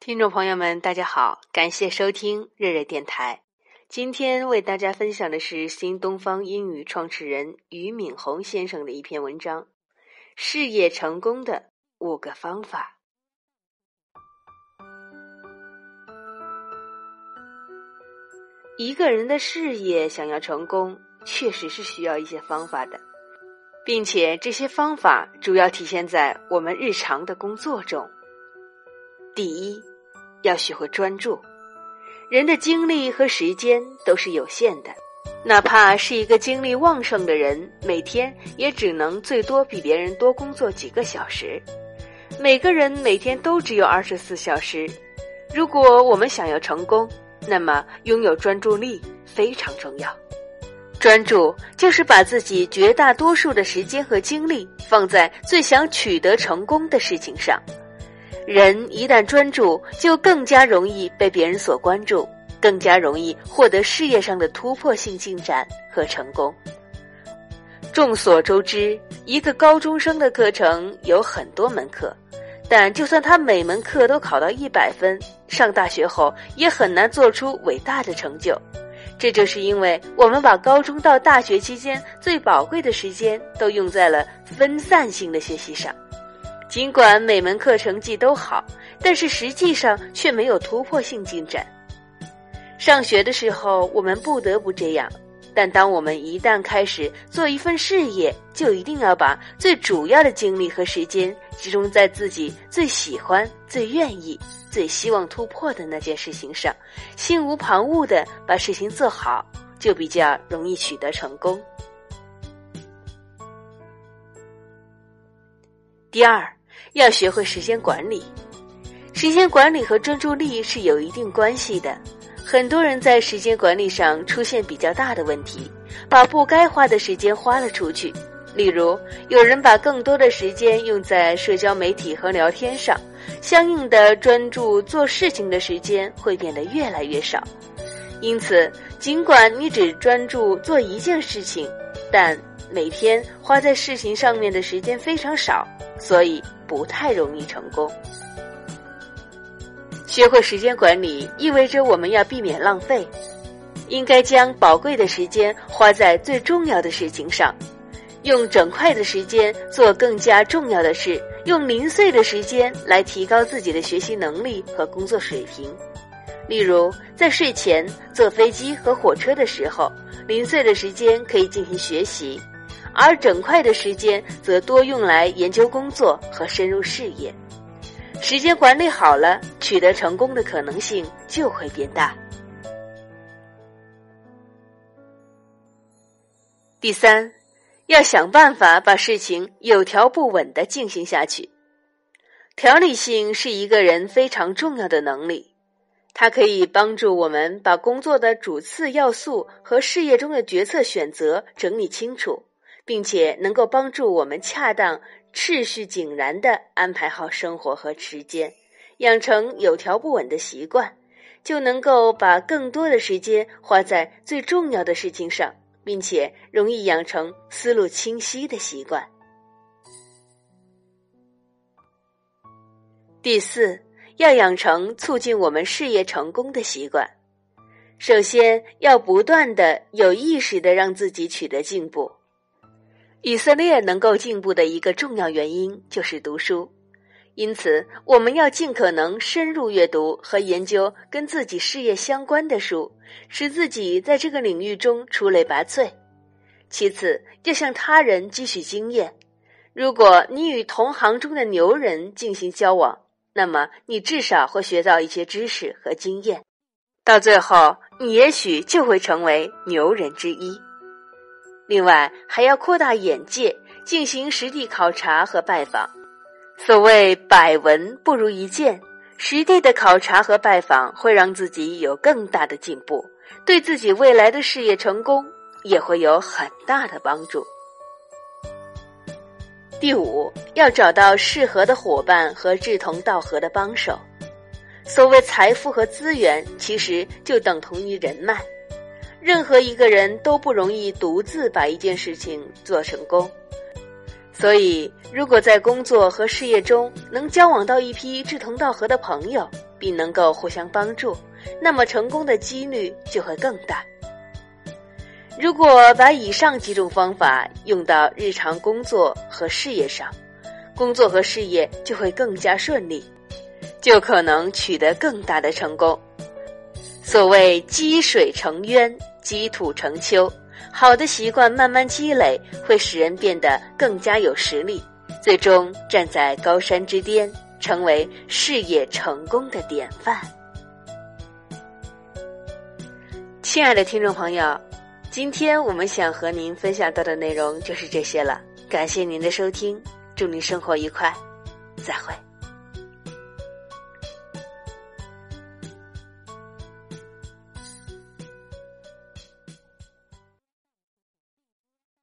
听众朋友们，大家好，感谢收听热热电台。今天为大家分享的是新东方英语创始人俞敏洪先生的一篇文章：事业成功的五个方法。一个人的事业想要成功，确实是需要一些方法的，并且这些方法主要体现在我们日常的工作中。第一。要学会专注，人的精力和时间都是有限的，哪怕是一个精力旺盛的人，每天也只能最多比别人多工作几个小时。每个人每天都只有二十四小时，如果我们想要成功，那么拥有专注力非常重要。专注就是把自己绝大多数的时间和精力放在最想取得成功的事情上。人一旦专注，就更加容易被别人所关注，更加容易获得事业上的突破性进展和成功。众所周知，一个高中生的课程有很多门课，但就算他每门课都考到一百分，上大学后也很难做出伟大的成就。这就是因为我们把高中到大学期间最宝贵的时间都用在了分散性的学习上。尽管每门课成绩都好，但是实际上却没有突破性进展。上学的时候，我们不得不这样，但当我们一旦开始做一份事业，就一定要把最主要的精力和时间集中在自己最喜欢、最愿意、最希望突破的那件事情上，心无旁骛的把事情做好，就比较容易取得成功。第二。要学会时间管理，时间管理和专注力是有一定关系的。很多人在时间管理上出现比较大的问题，把不该花的时间花了出去。例如，有人把更多的时间用在社交媒体和聊天上，相应的专注做事情的时间会变得越来越少。因此，尽管你只专注做一件事情，但每天花在事情上面的时间非常少，所以。不太容易成功。学会时间管理意味着我们要避免浪费，应该将宝贵的时间花在最重要的事情上，用整块的时间做更加重要的事，用零碎的时间来提高自己的学习能力和工作水平。例如，在睡前、坐飞机和火车的时候，零碎的时间可以进行学习。而整块的时间则多用来研究工作和深入事业，时间管理好了，取得成功的可能性就会变大。第三，要想办法把事情有条不紊的进行下去。条理性是一个人非常重要的能力，它可以帮助我们把工作的主次要素和事业中的决策选择整理清楚。并且能够帮助我们恰当、秩序井然的安排好生活和时间，养成有条不紊的习惯，就能够把更多的时间花在最重要的事情上，并且容易养成思路清晰的习惯。第四，要养成促进我们事业成功的习惯。首先要不断的、有意识的让自己取得进步。以色列能够进步的一个重要原因就是读书，因此我们要尽可能深入阅读和研究跟自己事业相关的书，使自己在这个领域中出类拔萃。其次，要向他人汲取经验。如果你与同行中的牛人进行交往，那么你至少会学到一些知识和经验，到最后你也许就会成为牛人之一。另外，还要扩大眼界，进行实地考察和拜访。所谓“百闻不如一见”，实地的考察和拜访会让自己有更大的进步，对自己未来的事业成功也会有很大的帮助。第五，要找到适合的伙伴和志同道合的帮手。所谓财富和资源，其实就等同于人脉。任何一个人都不容易独自把一件事情做成功，所以，如果在工作和事业中能交往到一批志同道合的朋友，并能够互相帮助，那么成功的几率就会更大。如果把以上几种方法用到日常工作和事业上，工作和事业就会更加顺利，就可能取得更大的成功。所谓积水成渊，积土成丘。好的习惯慢慢积累，会使人变得更加有实力，最终站在高山之巅，成为事业成功的典范。亲爱的听众朋友，今天我们想和您分享到的内容就是这些了。感谢您的收听，祝您生活愉快，再会。